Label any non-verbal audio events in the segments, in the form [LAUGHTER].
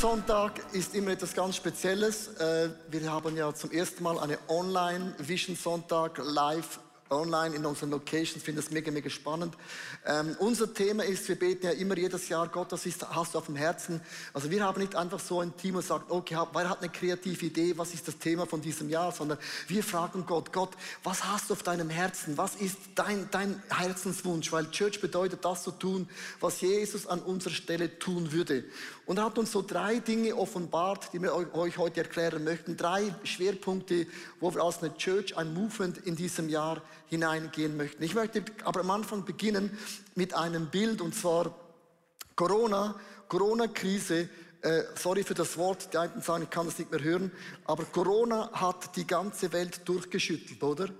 Sonntag ist immer etwas ganz Spezielles. Äh, wir haben ja zum ersten Mal eine Online-Vision Sonntag live online in unseren Locations. Finde das mega, mega spannend. Ähm, unser Thema ist, wir beten ja immer jedes Jahr, Gott, das ist, hast du auf dem Herzen. Also wir haben nicht einfach so ein Team und sagt, okay, wer hat eine kreative Idee, was ist das Thema von diesem Jahr, sondern wir fragen Gott, Gott, was hast du auf deinem Herzen? Was ist dein, dein Herzenswunsch? Weil Church bedeutet, das zu tun, was Jesus an unserer Stelle tun würde. Und er hat uns so drei Dinge offenbart, die wir euch heute erklären möchten. Drei Schwerpunkte, wo wir als eine Church, ein Movement in diesem Jahr hineingehen möchten. Ich möchte aber am Anfang beginnen mit einem Bild und zwar Corona, Corona-Krise. Äh, sorry für das Wort, die einen sagen, ich kann das nicht mehr hören, aber Corona hat die ganze Welt durchgeschüttelt, oder?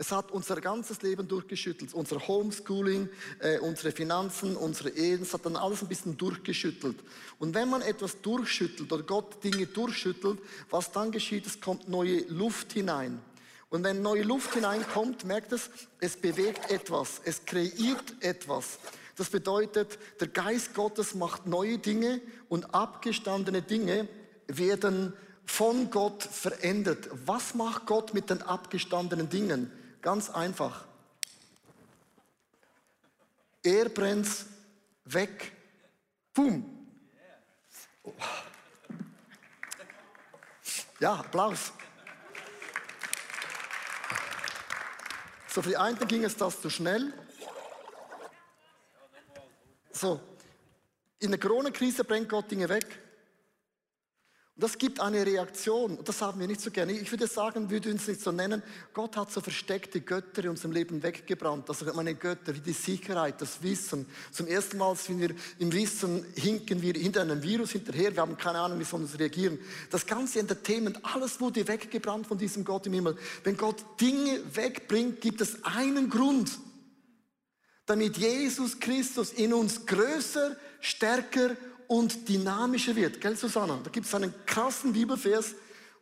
Es hat unser ganzes Leben durchgeschüttelt. Unser Homeschooling, äh, unsere Finanzen, unsere Ehen, es hat dann alles ein bisschen durchgeschüttelt. Und wenn man etwas durchschüttelt oder Gott Dinge durchschüttelt, was dann geschieht, es kommt neue Luft hinein. Und wenn neue Luft hineinkommt, merkt es, es bewegt etwas, es kreiert etwas. Das bedeutet, der Geist Gottes macht neue Dinge und abgestandene Dinge werden von Gott verändert. Was macht Gott mit den abgestandenen Dingen? Ganz einfach. Er brennt weg. Boom. Ja, Applaus. So, für die einen ging es das zu schnell. So, in der Corona-Krise bringt Gott Dinge weg. Das gibt eine Reaktion. Und das haben wir nicht so gerne. Ich würde sagen, wir würden es nicht so nennen. Gott hat so versteckte Götter in unserem Leben weggebrannt. Also meine Götter wie die Sicherheit, das Wissen. Zum ersten Mal sind wir im Wissen, hinken wir hinter einem Virus hinterher. Wir haben keine Ahnung, wie soll uns reagieren. Das ganze Entertainment, alles wurde weggebrannt von diesem Gott im Himmel. Wenn Gott Dinge wegbringt, gibt es einen Grund. Damit Jesus Christus in uns größer, stärker und dynamischer wird. Gell, Susanna? Da gibt es einen krassen Bibelvers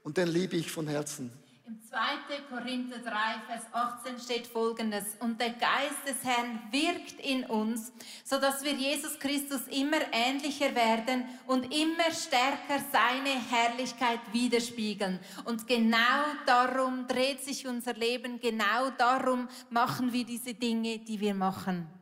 und den liebe ich von Herzen. Im 2. Korinther 3, Vers 18 steht folgendes: Und der Geist des Herrn wirkt in uns, sodass wir Jesus Christus immer ähnlicher werden und immer stärker seine Herrlichkeit widerspiegeln. Und genau darum dreht sich unser Leben, genau darum machen wir diese Dinge, die wir machen.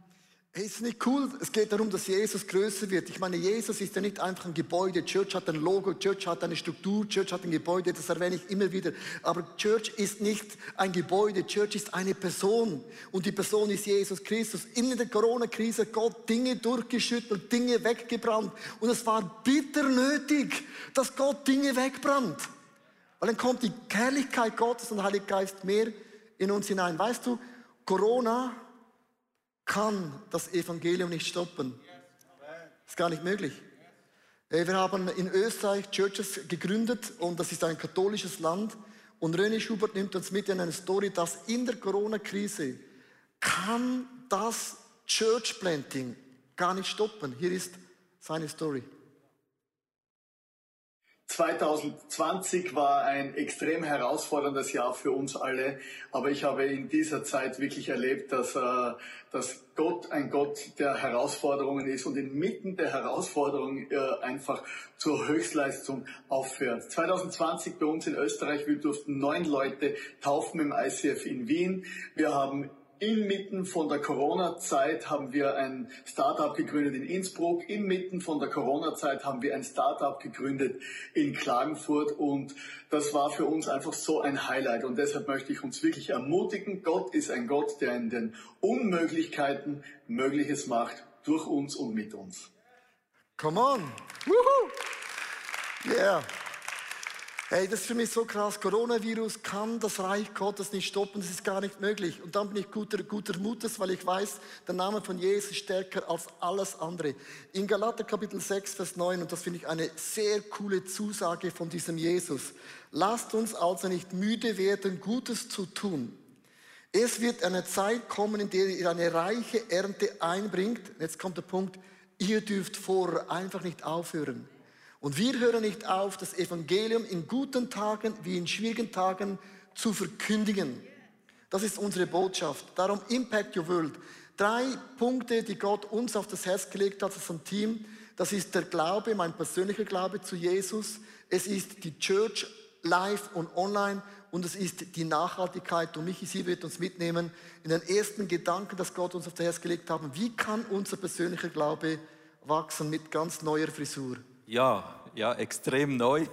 Hey, ist nicht cool? Es geht darum, dass Jesus größer wird. Ich meine, Jesus ist ja nicht einfach ein Gebäude. Church hat ein Logo, Church hat eine Struktur, Church hat ein Gebäude, das erwähne ich immer wieder. Aber Church ist nicht ein Gebäude, Church ist eine Person. Und die Person ist Jesus Christus. In der Corona-Krise Gott Dinge durchgeschüttelt, Dinge weggebrannt. Und es war bitter nötig, dass Gott Dinge wegbrannt. Weil dann kommt die Herrlichkeit Gottes und Heilige Geist mehr in uns hinein. Weißt du, Corona kann das Evangelium nicht stoppen. Ist gar nicht möglich. Äh, wir haben in Österreich Churches gegründet und das ist ein katholisches Land. Und René Schubert nimmt uns mit in eine Story, dass in der Corona-Krise kann das Church Planting gar nicht stoppen. Hier ist seine Story. 2020 war ein extrem herausforderndes Jahr für uns alle, aber ich habe in dieser Zeit wirklich erlebt, dass, äh, dass Gott ein Gott der Herausforderungen ist und inmitten der Herausforderungen äh, einfach zur Höchstleistung aufhört. 2020 bei uns in Österreich, wir durften neun Leute taufen im ICF in Wien. Wir haben Inmitten von der Corona-Zeit haben wir ein Startup gegründet in Innsbruck. Inmitten von der Corona-Zeit haben wir ein Startup gegründet in Klagenfurt. Und das war für uns einfach so ein Highlight. Und deshalb möchte ich uns wirklich ermutigen. Gott ist ein Gott, der in den Unmöglichkeiten Mögliches macht, durch uns und mit uns. Come on. Woohoo. Yeah. Hey, das ist für mich so krass. Coronavirus kann das Reich Gottes nicht stoppen. Das ist gar nicht möglich. Und dann bin ich guter, guter Mutes, weil ich weiß, der Name von Jesus ist stärker als alles andere. In Galater Kapitel 6, Vers 9, und das finde ich eine sehr coole Zusage von diesem Jesus. Lasst uns also nicht müde werden, Gutes zu tun. Es wird eine Zeit kommen, in der ihr eine reiche Ernte einbringt. Jetzt kommt der Punkt, ihr dürft vor einfach nicht aufhören. Und wir hören nicht auf, das Evangelium in guten Tagen wie in schwierigen Tagen zu verkündigen. Das ist unsere Botschaft. Darum Impact Your World. Drei Punkte, die Gott uns auf das Herz gelegt hat als ein Team. Das ist der Glaube, mein persönlicher Glaube zu Jesus. Es ist die Church live und online und es ist die Nachhaltigkeit. Und Michi, sie wird uns mitnehmen in den ersten Gedanken, dass Gott uns auf das Herz gelegt hat. Wie kann unser persönlicher Glaube wachsen mit ganz neuer Frisur? Ja, ja, extrem neu,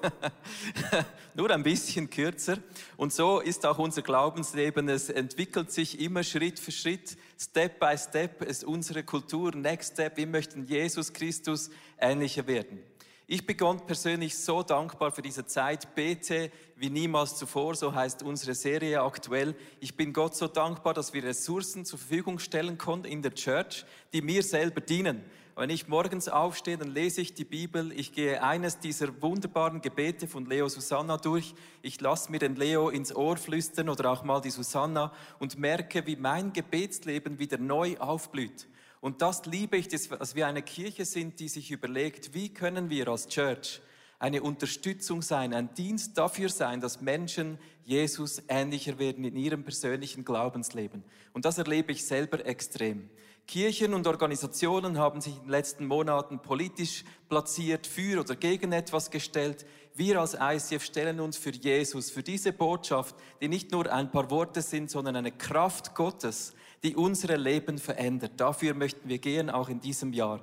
[LAUGHS] nur ein bisschen kürzer. Und so ist auch unser Glaubensleben. Es entwickelt sich immer Schritt für Schritt, Step by Step. Ist unsere Kultur, Next Step. Wir möchten Jesus Christus ähnlicher werden. Ich begann persönlich so dankbar für diese Zeit. Bete wie niemals zuvor, so heißt unsere Serie aktuell. Ich bin Gott so dankbar, dass wir Ressourcen zur Verfügung stellen konnten in der Church, die mir selber dienen. Wenn ich morgens aufstehe, dann lese ich die Bibel. Ich gehe eines dieser wunderbaren Gebete von Leo Susanna durch. Ich lasse mir den Leo ins Ohr flüstern oder auch mal die Susanna und merke, wie mein Gebetsleben wieder neu aufblüht. Und das liebe ich, dass wir eine Kirche sind, die sich überlegt, wie können wir als Church eine Unterstützung sein, ein Dienst dafür sein, dass Menschen Jesus ähnlicher werden in ihrem persönlichen Glaubensleben. Und das erlebe ich selber extrem. Kirchen und Organisationen haben sich in den letzten Monaten politisch platziert, für oder gegen etwas gestellt. Wir als ICF stellen uns für Jesus, für diese Botschaft, die nicht nur ein paar Worte sind, sondern eine Kraft Gottes, die unsere Leben verändert. Dafür möchten wir gehen, auch in diesem Jahr.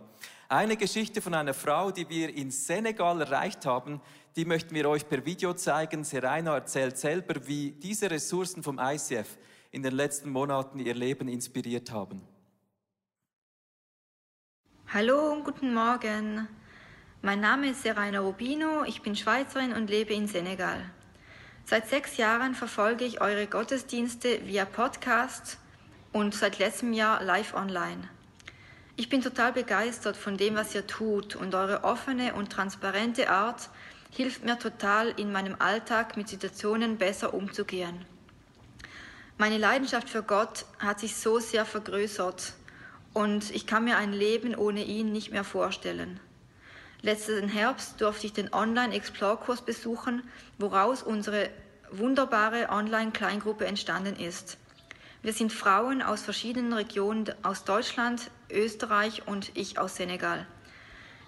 Eine Geschichte von einer Frau, die wir in Senegal erreicht haben, die möchten wir euch per Video zeigen. Serena erzählt selber, wie diese Ressourcen vom ICF in den letzten Monaten ihr Leben inspiriert haben. Hallo und guten Morgen. Mein Name ist Seraina Rubino, ich bin Schweizerin und lebe in Senegal. Seit sechs Jahren verfolge ich eure Gottesdienste via Podcast und seit letztem Jahr live online. Ich bin total begeistert von dem, was ihr tut und eure offene und transparente Art hilft mir total in meinem Alltag mit Situationen besser umzugehen. Meine Leidenschaft für Gott hat sich so sehr vergrößert und ich kann mir ein Leben ohne ihn nicht mehr vorstellen. Letzten Herbst durfte ich den Online-Explore-Kurs besuchen, woraus unsere wunderbare Online-Kleingruppe entstanden ist. Wir sind Frauen aus verschiedenen Regionen aus Deutschland, Österreich und ich aus Senegal.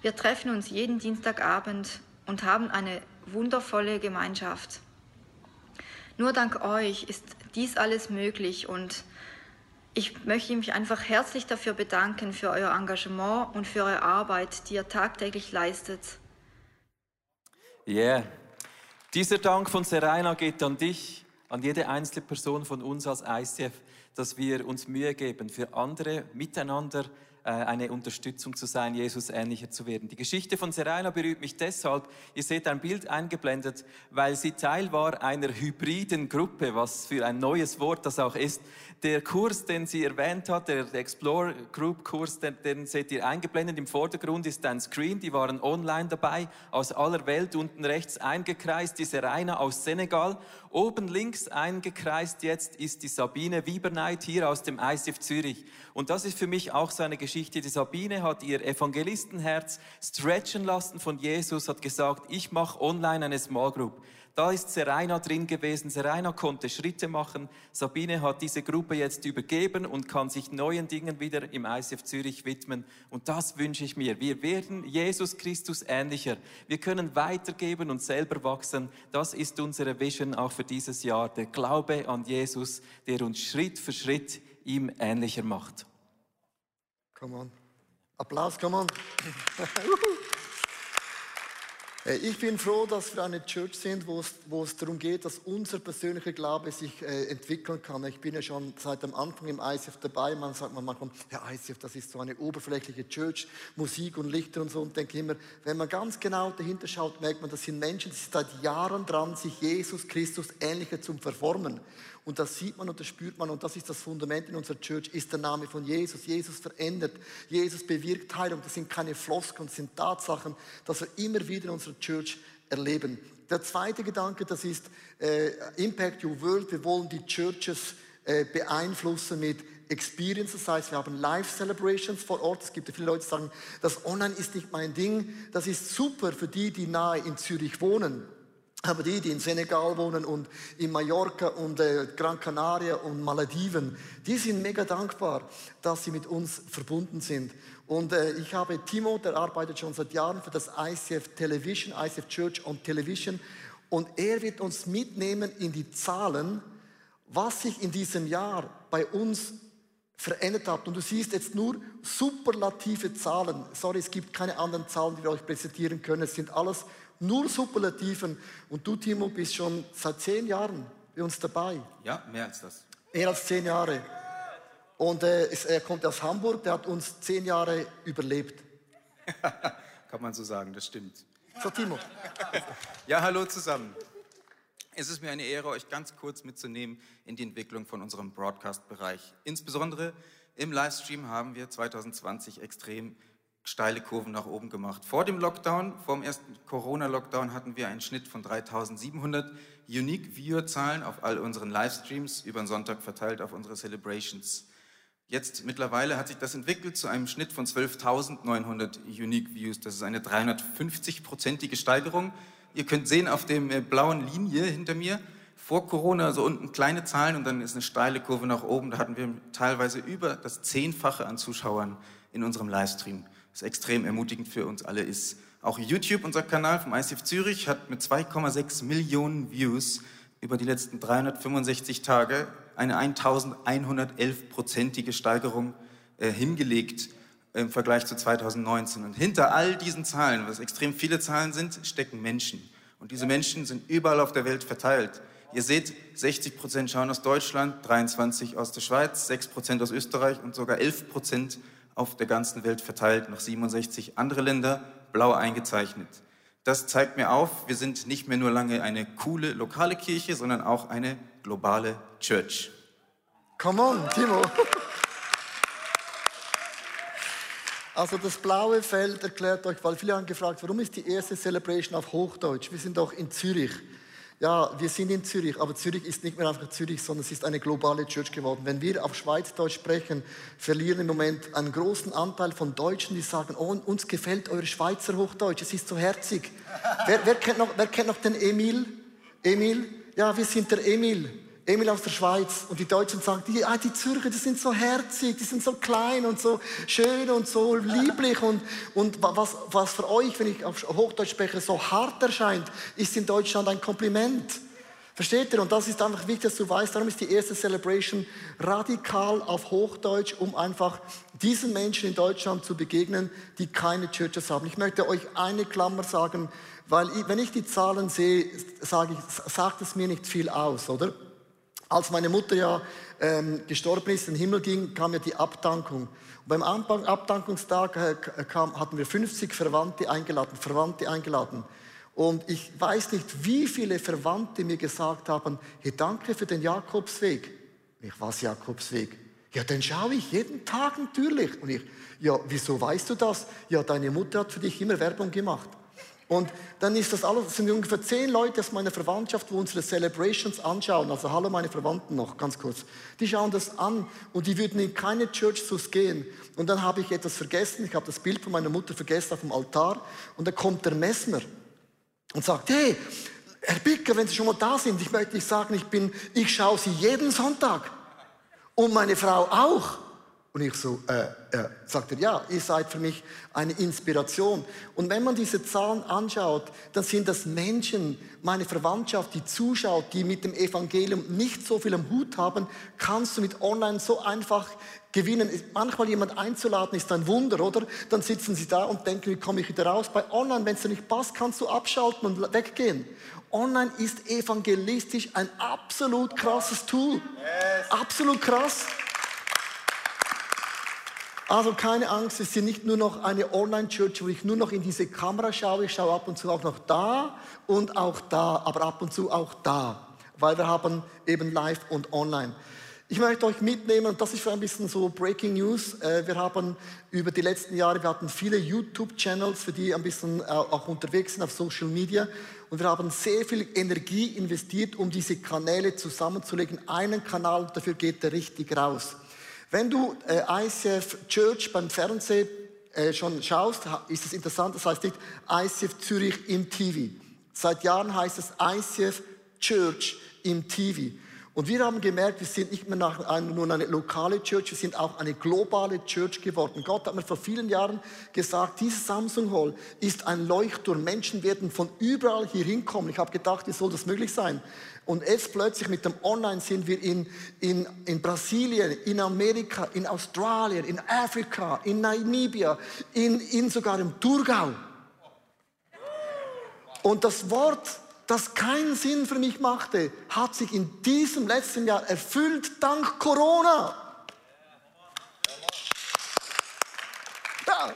Wir treffen uns jeden Dienstagabend und haben eine wundervolle Gemeinschaft. Nur dank euch ist dies alles möglich und ich möchte mich einfach herzlich dafür bedanken, für euer Engagement und für eure Arbeit, die ihr tagtäglich leistet. Yeah. Dieser Dank von Serena geht an dich, an jede einzelne Person von uns als ICF, dass wir uns Mühe geben, für andere miteinander äh, eine Unterstützung zu sein, Jesus ähnlicher zu werden. Die Geschichte von Serena berührt mich deshalb, ihr seht ein Bild eingeblendet, weil sie Teil war einer hybriden Gruppe, was für ein neues Wort das auch ist, der Kurs, den sie erwähnt hat, der Explore Group Kurs, den, den seht ihr eingeblendet. Im Vordergrund ist ein Screen. Die waren online dabei, aus aller Welt. Unten rechts eingekreist diese Rainer aus Senegal. Oben links eingekreist jetzt ist die Sabine Wieberneit hier aus dem ICF Zürich. Und das ist für mich auch so eine Geschichte. Die Sabine hat ihr Evangelistenherz stretchen lassen von Jesus, hat gesagt, ich mache online eine Small Group. Da ist Serena drin gewesen. Serena konnte Schritte machen. Sabine hat diese Gruppe jetzt übergeben und kann sich neuen Dingen wieder im ICF Zürich widmen. Und das wünsche ich mir. Wir werden Jesus Christus ähnlicher. Wir können weitergeben und selber wachsen. Das ist unsere Vision auch für dieses Jahr. Der Glaube an Jesus, der uns Schritt für Schritt ihm ähnlicher macht. Come on. Applaus, come on. [LAUGHS] Ich bin froh, dass wir eine Church sind, wo es, wo es darum geht, dass unser persönlicher Glaube sich äh, entwickeln kann. Ich bin ja schon seit dem Anfang im ICF dabei. Man sagt man manchmal, ja, ICF, das ist so eine oberflächliche Church, Musik und Lichter und so. Und denke immer, wenn man ganz genau dahinter schaut, merkt man, das sind Menschen, die sind seit Jahren dran, sich Jesus Christus ähnlicher zu verformen. Und das sieht man und das spürt man und das ist das Fundament in unserer Church, ist der Name von Jesus. Jesus verändert, Jesus bewirkt Heilung. Das sind keine Floskeln, das sind Tatsachen, dass wir immer wieder in unserer Church erleben. Der zweite Gedanke, das ist äh, Impact Your World. Wir wollen die Churches äh, beeinflussen mit Experiences, das heißt, wir haben Live-Celebrations vor Ort. Es gibt ja viele Leute, die sagen, das Online ist nicht mein Ding. Das ist super für die, die nahe in Zürich wohnen. Aber die, die in Senegal wohnen und in Mallorca und äh, Gran Canaria und Malediven, die sind mega dankbar, dass sie mit uns verbunden sind. Und äh, ich habe Timo, der arbeitet schon seit Jahren für das ICF Television, ICF Church on Television. Und er wird uns mitnehmen in die Zahlen, was sich in diesem Jahr bei uns verändert hat. Und du siehst jetzt nur superlative Zahlen. Sorry, es gibt keine anderen Zahlen, die wir euch präsentieren können. Es sind alles nur Superlativen. Und du, Timo, bist schon seit zehn Jahren bei uns dabei. Ja, mehr als das. Mehr als zehn Jahre. Und äh, er kommt aus Hamburg, der hat uns zehn Jahre überlebt. [LAUGHS] Kann man so sagen, das stimmt. So, Timo. Ja, hallo zusammen. Es ist mir eine Ehre, euch ganz kurz mitzunehmen in die Entwicklung von unserem Broadcast-Bereich. Insbesondere im Livestream haben wir 2020 extrem steile Kurven nach oben gemacht. Vor dem Lockdown, vor dem ersten Corona-Lockdown hatten wir einen Schnitt von 3700 Unique Viewer-Zahlen auf all unseren Livestreams über den Sonntag verteilt auf unsere Celebrations. Jetzt mittlerweile hat sich das entwickelt zu einem Schnitt von 12.900 Unique Views. Das ist eine 350-prozentige Steigerung. Ihr könnt sehen auf dem äh, blauen Linie hinter mir, vor Corona so unten kleine Zahlen und dann ist eine steile Kurve nach oben. Da hatten wir teilweise über das Zehnfache an Zuschauern in unserem Livestream was extrem ermutigend für uns alle ist. Auch YouTube, unser Kanal vom ICF Zürich, hat mit 2,6 Millionen Views über die letzten 365 Tage eine 1111-prozentige Steigerung äh, hingelegt im Vergleich zu 2019. Und hinter all diesen Zahlen, was extrem viele Zahlen sind, stecken Menschen. Und diese Menschen sind überall auf der Welt verteilt. Ihr seht, 60 Prozent schauen aus Deutschland, 23 aus der Schweiz, 6 Prozent aus Österreich und sogar 11 Prozent auf der ganzen Welt verteilt, noch 67 andere Länder, blau eingezeichnet. Das zeigt mir auf, wir sind nicht mehr nur lange eine coole lokale Kirche, sondern auch eine globale Church. Come on, Timo. Also das blaue Feld erklärt euch, weil viele haben gefragt, warum ist die erste Celebration auf Hochdeutsch? Wir sind doch in Zürich. Ja, wir sind in Zürich, aber Zürich ist nicht mehr einfach Zürich, sondern es ist eine globale Church geworden. Wenn wir auf Schweizdeutsch sprechen, verlieren im Moment einen großen Anteil von Deutschen, die sagen, oh, uns gefällt eure Schweizer Hochdeutsch, es ist so herzig. wer, wer, kennt noch, wer kennt noch den Emil? Emil? Ja, wir sind der Emil. Emil aus der Schweiz und die Deutschen sagen, die, ah, die Zürcher, die sind so herzig, die sind so klein und so schön und so lieblich und, und was, was für euch, wenn ich auf Hochdeutsch spreche, so hart erscheint, ist in Deutschland ein Kompliment. Versteht ihr? Und das ist einfach wichtig, dass du weißt, darum ist die erste Celebration radikal auf Hochdeutsch, um einfach diesen Menschen in Deutschland zu begegnen, die keine Churches haben. Ich möchte euch eine Klammer sagen, weil ich, wenn ich die Zahlen sehe, sage ich, sagt es mir nicht viel aus, oder? Als meine Mutter ja ähm, gestorben ist, in den Himmel ging, kam ja die Abdankung. Und beim Abdankungstag äh, kam, hatten wir 50 Verwandte eingeladen, Verwandte eingeladen. Und ich weiß nicht, wie viele Verwandte mir gesagt haben, hey, danke für den Jakobsweg. Ich, was Jakobsweg? Ja, den schaue ich jeden Tag natürlich. Und ich, ja, wieso weißt du das? Ja, deine Mutter hat für dich immer Werbung gemacht. Und dann ist das alles, sind ungefähr zehn Leute aus meiner Verwandtschaft, wo unsere Celebrations anschauen. Also hallo meine Verwandten noch, ganz kurz. Die schauen das an und die würden in keine Church Sus gehen. Und dann habe ich etwas vergessen. Ich habe das Bild von meiner Mutter vergessen auf dem Altar. Und dann kommt der Messner und sagt, hey, Herr Bicker, wenn Sie schon mal da sind, ich möchte nicht sagen, ich bin, ich schaue Sie jeden Sonntag. Und meine Frau auch. Und ich so, äh, äh, sagt er, ja, ihr seid für mich eine Inspiration. Und wenn man diese Zahlen anschaut, dann sind das Menschen, meine Verwandtschaft, die zuschaut, die mit dem Evangelium nicht so viel am Hut haben, kannst du mit online so einfach gewinnen. Manchmal jemand einzuladen ist ein Wunder, oder? Dann sitzen sie da und denken, wie komme ich wieder raus? Bei online, wenn es dir nicht passt, kannst du abschalten und weggehen. Online ist evangelistisch ein absolut krasses Tool. Yes. Absolut krass. Also keine Angst, es ist nicht nur noch eine Online-Church, wo ich nur noch in diese Kamera schaue. Ich schaue ab und zu auch noch da und auch da, aber ab und zu auch da, weil wir haben eben live und online. Ich möchte euch mitnehmen, und das ist für ein bisschen so Breaking News. Äh, wir haben über die letzten Jahre, wir hatten viele YouTube-Channels, für die ein bisschen äh, auch unterwegs sind auf Social Media. Und wir haben sehr viel Energie investiert, um diese Kanäle zusammenzulegen. Einen Kanal, dafür geht der richtig raus. Wenn du äh, ICF Church beim Fernsehen äh, schon schaust, ist es interessant, das heißt nicht ICF Zürich im TV. Seit Jahren heißt es ICF Church im TV. Und wir haben gemerkt, wir sind nicht mehr nur eine lokale Church, wir sind auch eine globale Church geworden. Gott hat mir vor vielen Jahren gesagt, dieses Samsung Hall ist ein Leuchtturm. Menschen werden von überall hier hinkommen. Ich habe gedacht, wie soll das möglich sein? Und jetzt plötzlich mit dem Online sind wir in, in, in Brasilien, in Amerika, in Australien, in Afrika, in Namibia, in, in sogar im Thurgau. Und das Wort das keinen Sinn für mich machte, hat sich in diesem letzten Jahr erfüllt dank Corona. Ja,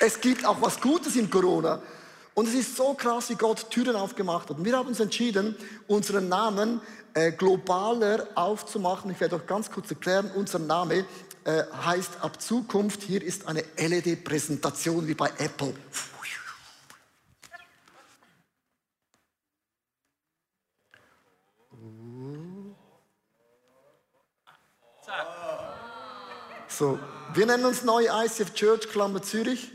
es gibt auch was Gutes in Corona. Und es ist so krass, wie Gott Türen aufgemacht hat. Und wir haben uns entschieden, unseren Namen äh, globaler aufzumachen. Ich werde euch ganz kurz erklären, unser Name äh, heißt ab Zukunft, hier ist eine LED-Präsentation wie bei Apple. So, wir nennen uns neu ICF Church, Klammer Zürich,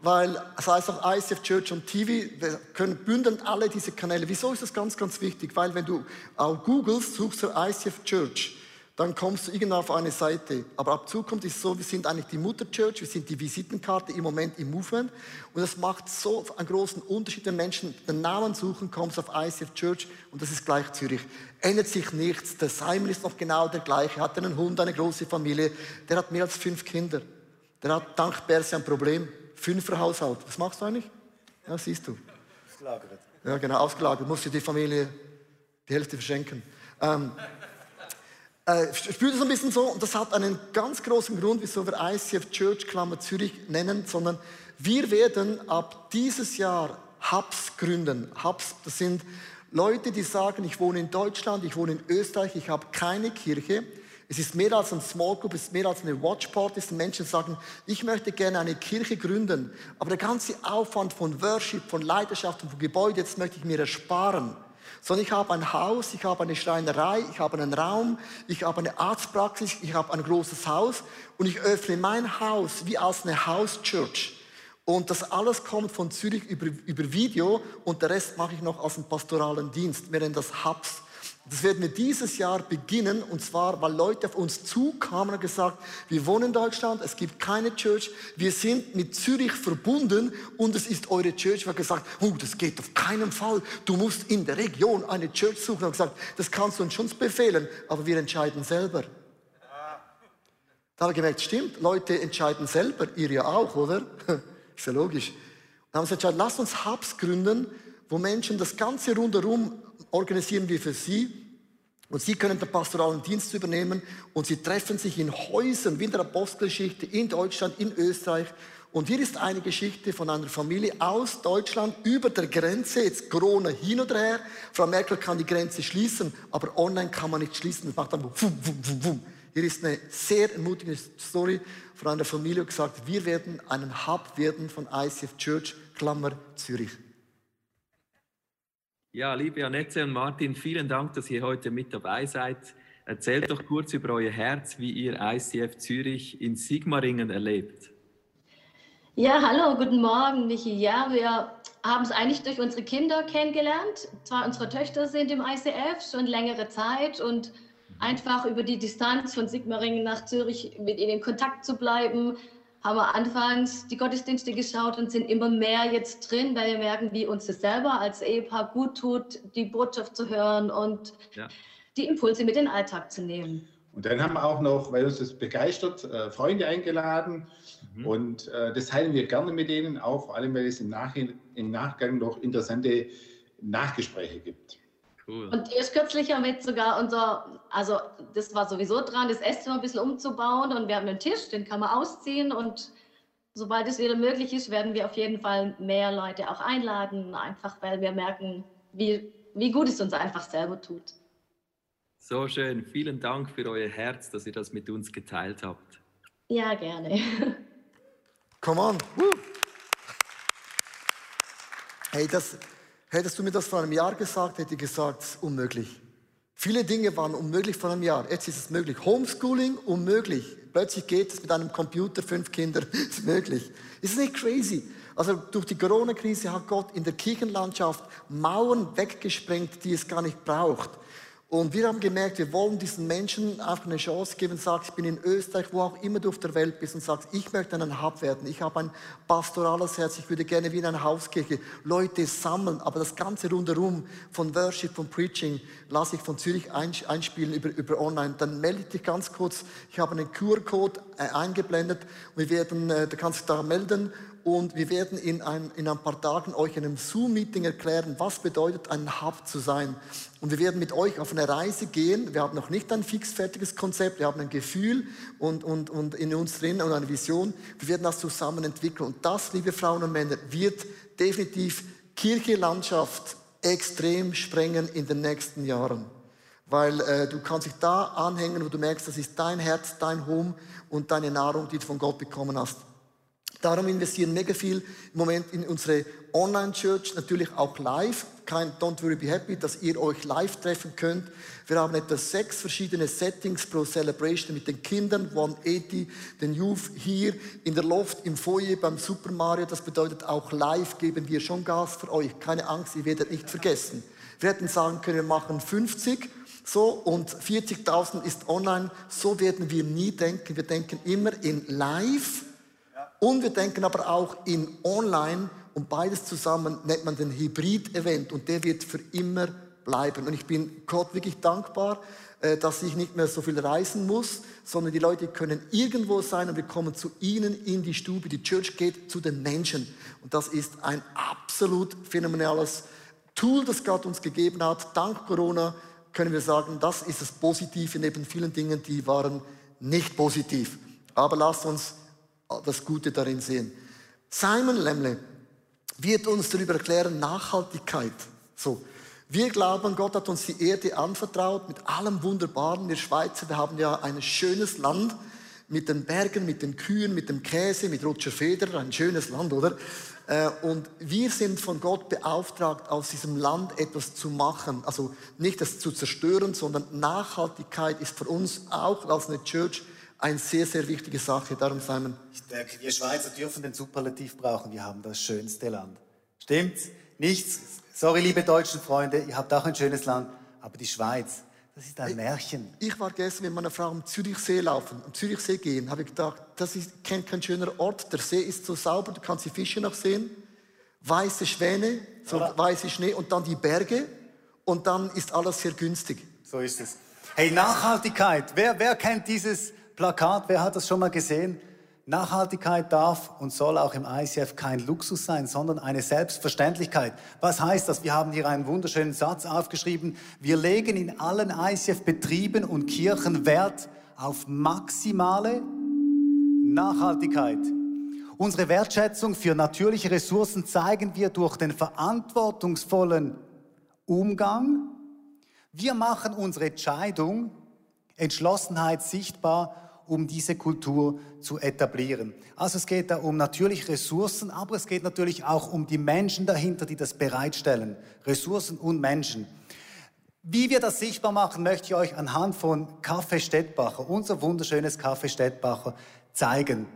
weil es heißt auch ICF Church und TV. Wir können bündeln alle diese Kanäle. Wieso ist das ganz, ganz wichtig? Weil wenn du auch googelst, suchst du ICF Church dann kommst du irgendwann auf eine Seite. Aber ab Zukunft ist es so, wir sind eigentlich die Mutterchurch, wir sind die Visitenkarte im Moment im Movement. Und das macht so einen großen Unterschied, wenn Menschen den Namen suchen, kommst du auf ICF Church und das ist gleich Zürich. Ändert sich nichts. Der Simon ist noch genau der gleiche, hat einen Hund, eine große Familie. Der hat mehr als fünf Kinder. Der hat dank Berse ein Problem. Fünfer Haushalt. Was machst du eigentlich? Ja, siehst du. Ausgelagert. Ja, genau, ausgelagert. Musst du die Familie die Hälfte verschenken. Ähm, äh, spürt es ein bisschen so, und das hat einen ganz großen Grund, wieso wir ICF Church Klammer Zürich nennen, sondern wir werden ab dieses Jahr Hubs gründen. Hubs, das sind Leute, die sagen, ich wohne in Deutschland, ich wohne in Österreich, ich habe keine Kirche. Es ist mehr als ein Small Group, es ist mehr als eine Watchparty. Es sind Menschen, die sagen, ich möchte gerne eine Kirche gründen, aber der ganze Aufwand von Worship, von Leidenschaft und von Gebäude, jetzt möchte ich mir ersparen sondern ich habe ein Haus, ich habe eine Schreinerei, ich habe einen Raum, ich habe eine Arztpraxis, ich habe ein großes Haus und ich öffne mein Haus wie als eine House Church. Und das alles kommt von Zürich über, über Video und der Rest mache ich noch als einen pastoralen Dienst. Wir nennen das Hubs. Das werden wir dieses Jahr beginnen, und zwar, weil Leute auf uns zukamen und gesagt, wir wohnen in Deutschland, es gibt keine Church, wir sind mit Zürich verbunden und es ist eure Church. Wir haben gesagt, oh, das geht auf keinen Fall, du musst in der Region eine Church suchen. Wir haben gesagt, das kannst du uns schon befehlen, aber wir entscheiden selber. Da habe ich gemerkt, stimmt, Leute entscheiden selber, ihr ja auch, oder? [LAUGHS] ist ja logisch. Dann haben sie entschieden, lasst uns Hubs gründen, wo Menschen das Ganze rundherum organisieren wir für sie. Und sie können den pastoralen Dienst übernehmen und sie treffen sich in Häusern wie in der Apostelgeschichte in Deutschland, in Österreich. Und hier ist eine Geschichte von einer Familie aus Deutschland über der Grenze, jetzt Corona hin oder her. Frau Merkel kann die Grenze schließen, aber online kann man nicht schließen. Das macht dann wum, wum, wum, wum. Hier ist eine sehr ermutigende Story von einer Familie, die gesagt, wir werden einen Hub werden von ICF Church, Klammer Zürich. Ja, liebe Annette und Martin, vielen Dank, dass ihr heute mit dabei seid. Erzählt doch kurz über euer Herz, wie ihr ICF Zürich in Sigmaringen erlebt. Ja, hallo, guten Morgen, Michi. Ja, wir haben es eigentlich durch unsere Kinder kennengelernt. Zwar unsere Töchter sind im ICF schon längere Zeit und einfach über die Distanz von Sigmaringen nach Zürich mit ihnen in Kontakt zu bleiben, haben wir anfangs die Gottesdienste geschaut und sind immer mehr jetzt drin, weil wir merken, wie uns das selber als Ehepaar gut tut, die Botschaft zu hören und ja. die Impulse mit in den Alltag zu nehmen. Und dann haben wir auch noch, weil uns das begeistert, äh, Freunde eingeladen. Mhm. Und äh, das teilen wir gerne mit denen, auch vor allem, weil es im, Nachhinein, im Nachgang noch interessante Nachgespräche gibt. Cool. Und erst kürzlich haben wir jetzt sogar unser, also das war sowieso dran, das Esszimmer ein bisschen umzubauen und wir haben einen Tisch, den kann man ausziehen und sobald es wieder möglich ist, werden wir auf jeden Fall mehr Leute auch einladen, einfach weil wir merken, wie, wie gut es uns einfach selber tut. So schön. Vielen Dank für euer Herz, dass ihr das mit uns geteilt habt. Ja, gerne. Come on. Woo. Hey, das, Hättest du mir das vor einem Jahr gesagt, hätte ich gesagt, unmöglich. Viele Dinge waren unmöglich vor einem Jahr. Jetzt ist es möglich. Homeschooling, unmöglich. Plötzlich geht es mit einem Computer, fünf Kinder, [LAUGHS] ist möglich. Ist nicht crazy? Also durch die Corona-Krise hat Gott in der Kirchenlandschaft Mauern weggesprengt, die es gar nicht braucht. Und wir haben gemerkt, wir wollen diesen Menschen einfach eine Chance geben, sagst, ich bin in Österreich, wo auch immer du auf der Welt bist und sagst, ich möchte einen Hub werden, ich habe ein pastorales Herz, ich würde gerne wie in einer Hauskirche Leute sammeln, aber das Ganze rundherum von Worship, von Preaching, lasse ich von Zürich einspielen über, über online. Dann melde dich ganz kurz, ich habe einen QR-Code äh, eingeblendet. Wir werden, äh, du kannst dich da melden und wir werden in ein, in ein paar Tagen euch in einem Zoom-Meeting erklären, was bedeutet ein Hub zu sein. Und wir werden mit euch auf eine Reise gehen. Wir haben noch nicht ein fixfertiges Konzept, wir haben ein Gefühl und, und, und in uns drin und eine Vision. Wir werden das zusammen entwickeln. Und das, liebe Frauen und Männer, wird definitiv Kirche, Landschaft extrem sprengen in den nächsten Jahren. Weil äh, du kannst dich da anhängen, wo du merkst, das ist dein Herz, dein Home und deine Nahrung, die du von Gott bekommen hast. Darum investieren mega viel im Moment in unsere Online-Church, natürlich auch live. Kein Don't worry, be happy, dass ihr euch live treffen könnt. Wir haben etwa sechs verschiedene Settings pro Celebration mit den Kindern, 180, den Youth hier in der Loft, im Foyer beim Super Mario. Das bedeutet auch live geben wir schon Gas für euch. Keine Angst, ihr werdet nicht vergessen. Wir hätten sagen können, wir machen 50 so und 40.000 ist online. So werden wir nie denken. Wir denken immer in live und wir denken aber auch in Online und beides zusammen nennt man den Hybrid-Event und der wird für immer bleiben. Und ich bin Gott wirklich dankbar, äh, dass ich nicht mehr so viel reisen muss, sondern die Leute können irgendwo sein und wir kommen zu ihnen in die Stube. Die Church geht zu den Menschen. Und das ist ein absolut phänomenales Tool, das Gott uns gegeben hat. Dank Corona können wir sagen, das ist das Positive neben vielen Dingen, die waren nicht positiv. Aber lasst uns das Gute darin sehen. Simon Lemle wird uns darüber erklären, Nachhaltigkeit. So. Wir glauben, Gott hat uns die Erde anvertraut mit allem Wunderbaren. Wir Schweizer, wir haben ja ein schönes Land mit den Bergen, mit den Kühen, mit dem Käse, mit Roger Federer, ein schönes Land, oder? Äh, und wir sind von Gott beauftragt, aus diesem Land etwas zu machen. Also nicht das zu zerstören, sondern Nachhaltigkeit ist für uns auch als eine Church eine sehr, sehr wichtige Sache. Darum, Simon. Ich denke, wir Schweizer dürfen den Superlativ brauchen. Wir haben das schönste Land. Stimmt's? Nichts. Sorry, liebe deutschen Freunde, ihr habt auch ein schönes Land. Aber die Schweiz, das ist ein Märchen. Ich war gestern mit meiner Frau am Zürichsee laufen, am Zürichsee gehen, habe ich gedacht, das ist kein, kein schöner Ort. Der See ist so sauber, du kannst die Fische noch sehen. Weiße Schwäne, so ja. weiße Schnee und dann die Berge. Und dann ist alles sehr günstig. So ist es. Hey, Nachhaltigkeit. Wer, wer kennt dieses Plakat, wer hat das schon mal gesehen? Nachhaltigkeit darf und soll auch im ICF kein Luxus sein, sondern eine Selbstverständlichkeit. Was heißt das? Wir haben hier einen wunderschönen Satz aufgeschrieben. Wir legen in allen ICF-Betrieben und Kirchen Wert auf maximale Nachhaltigkeit. Unsere Wertschätzung für natürliche Ressourcen zeigen wir durch den verantwortungsvollen Umgang. Wir machen unsere Entscheidung, Entschlossenheit sichtbar um diese Kultur zu etablieren. Also es geht da um natürliche Ressourcen, aber es geht natürlich auch um die Menschen dahinter, die das bereitstellen. Ressourcen und Menschen. Wie wir das sichtbar machen, möchte ich euch anhand von Kaffee Stettbacher, unser wunderschönes Kaffee Stettbacher, zeigen.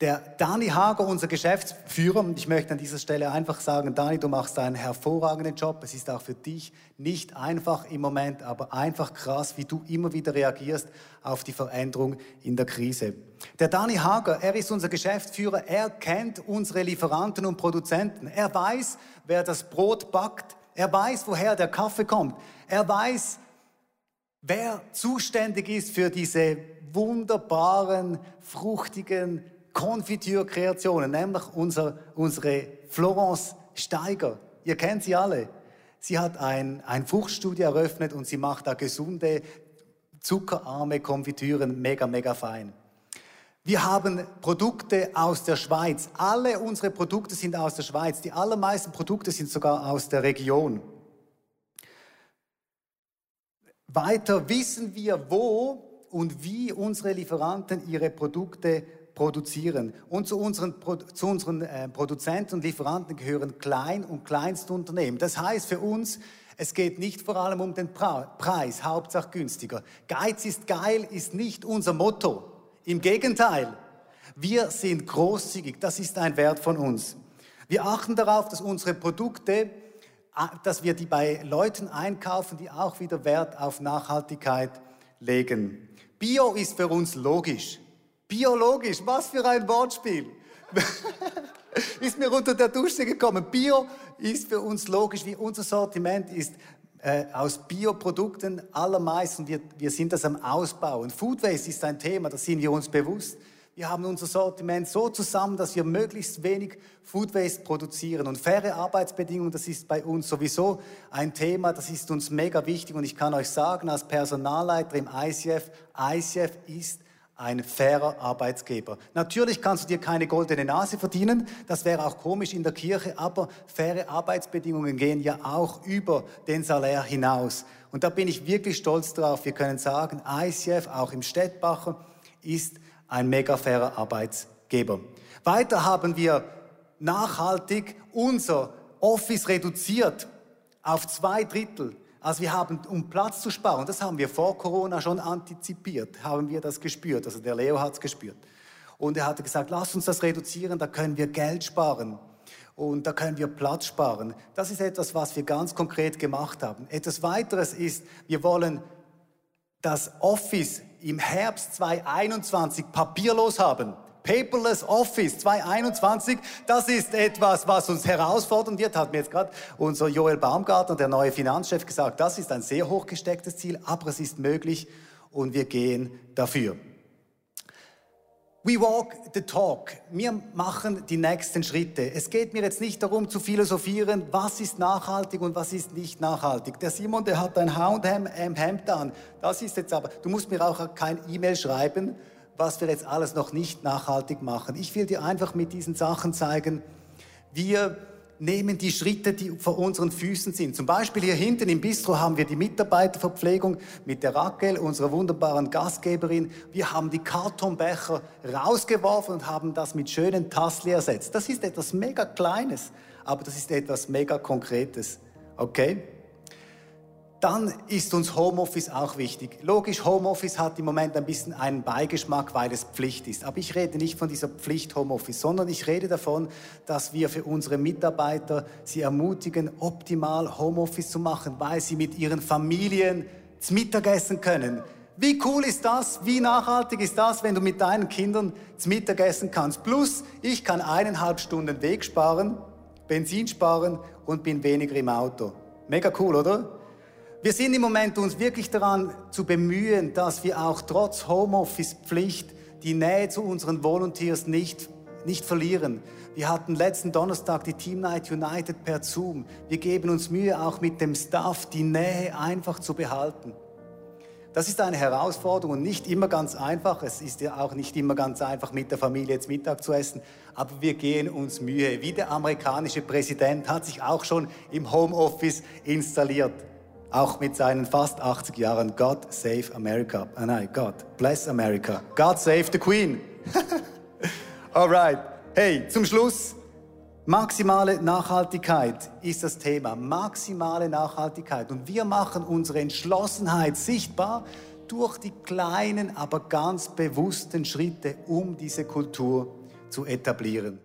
Der Dani Hager, unser Geschäftsführer, und ich möchte an dieser Stelle einfach sagen, Dani, du machst einen hervorragenden Job. Es ist auch für dich nicht einfach im Moment, aber einfach krass, wie du immer wieder reagierst auf die Veränderung in der Krise. Der Dani Hager, er ist unser Geschäftsführer, er kennt unsere Lieferanten und Produzenten. Er weiß, wer das Brot backt. Er weiß, woher der Kaffee kommt. Er weiß, wer zuständig ist für diese wunderbaren, fruchtigen, Konfitürkreationen, nämlich unser, unsere Florence Steiger. Ihr kennt sie alle. Sie hat ein, ein Fruchtstudio eröffnet und sie macht da gesunde, zuckerarme Konfitüren, mega, mega fein. Wir haben Produkte aus der Schweiz. Alle unsere Produkte sind aus der Schweiz. Die allermeisten Produkte sind sogar aus der Region. Weiter wissen wir, wo und wie unsere Lieferanten ihre Produkte produzieren. Und zu unseren, zu unseren äh, Produzenten und Lieferanten gehören Klein- und Kleinstunternehmen. Das heißt für uns, es geht nicht vor allem um den Preis, Hauptsache günstiger. Geiz ist geil ist nicht unser Motto. Im Gegenteil, wir sind großzügig, das ist ein Wert von uns. Wir achten darauf, dass unsere Produkte, dass wir die bei Leuten einkaufen, die auch wieder Wert auf Nachhaltigkeit legen. Bio ist für uns logisch. Biologisch, was für ein Wortspiel. [LAUGHS] ist mir unter der Dusche gekommen. Bio ist für uns logisch, wie unser Sortiment ist äh, aus Bioprodukten allermeist und wir, wir sind das am Ausbauen. Food Waste ist ein Thema, das sind wir uns bewusst. Wir haben unser Sortiment so zusammen, dass wir möglichst wenig Food Waste produzieren. Und faire Arbeitsbedingungen, das ist bei uns sowieso ein Thema, das ist uns mega wichtig. Und ich kann euch sagen, als Personalleiter im ICF, ICF ist ein fairer Arbeitsgeber. Natürlich kannst du dir keine goldene Nase verdienen, das wäre auch komisch in der Kirche, aber faire Arbeitsbedingungen gehen ja auch über den Salär hinaus. Und da bin ich wirklich stolz drauf. Wir können sagen, ICF, auch im Städtbacher, ist ein mega fairer Arbeitsgeber. Weiter haben wir nachhaltig unser Office reduziert auf zwei Drittel. Also wir haben, um Platz zu sparen, das haben wir vor Corona schon antizipiert, haben wir das gespürt. Also der Leo hat es gespürt. Und er hatte gesagt, lass uns das reduzieren, da können wir Geld sparen. Und da können wir Platz sparen. Das ist etwas, was wir ganz konkret gemacht haben. Etwas weiteres ist, wir wollen das Office im Herbst 2021 papierlos haben. Paperless Office 2021, das ist etwas, was uns herausfordern wird, hat mir jetzt gerade unser Joel Baumgartner, der neue Finanzchef, gesagt. Das ist ein sehr hochgestecktes Ziel, aber es ist möglich und wir gehen dafür. We walk the talk. Wir machen die nächsten Schritte. Es geht mir jetzt nicht darum zu philosophieren, was ist nachhaltig und was ist nicht nachhaltig. Der Simon, der hat ein H&M Hemd an. Das ist jetzt aber, du musst mir auch kein E-Mail schreiben, was wir jetzt alles noch nicht nachhaltig machen. Ich will dir einfach mit diesen Sachen zeigen, wir nehmen die Schritte, die vor unseren Füßen sind. Zum Beispiel hier hinten im Bistro haben wir die Mitarbeiterverpflegung mit der Raquel, unserer wunderbaren Gastgeberin. Wir haben die Kartonbecher rausgeworfen und haben das mit schönen Tassli ersetzt. Das ist etwas mega Kleines, aber das ist etwas mega Konkretes. Okay? Dann ist uns Homeoffice auch wichtig. Logisch, Homeoffice hat im Moment ein bisschen einen Beigeschmack, weil es Pflicht ist. Aber ich rede nicht von dieser Pflicht Homeoffice, sondern ich rede davon, dass wir für unsere Mitarbeiter sie ermutigen, optimal Homeoffice zu machen, weil sie mit ihren Familien zu Mittagessen können. Wie cool ist das? Wie nachhaltig ist das, wenn du mit deinen Kindern zu Mittagessen kannst? Plus, ich kann eineinhalb Stunden Weg sparen, Benzin sparen und bin weniger im Auto. Mega cool, oder? Wir sind im Moment uns wirklich daran zu bemühen, dass wir auch trotz Homeoffice-Pflicht die Nähe zu unseren Volunteers nicht, nicht verlieren. Wir hatten letzten Donnerstag die Team Night United per Zoom. Wir geben uns Mühe, auch mit dem Staff die Nähe einfach zu behalten. Das ist eine Herausforderung und nicht immer ganz einfach. Es ist ja auch nicht immer ganz einfach, mit der Familie jetzt Mittag zu essen. Aber wir gehen uns Mühe. Wie der amerikanische Präsident hat sich auch schon im Homeoffice installiert auch mit seinen fast 80 Jahren, God save America. Ah nein, God bless America. God save the Queen. [LAUGHS] Alright. Hey, zum Schluss. Maximale Nachhaltigkeit ist das Thema. Maximale Nachhaltigkeit. Und wir machen unsere Entschlossenheit sichtbar durch die kleinen, aber ganz bewussten Schritte, um diese Kultur zu etablieren.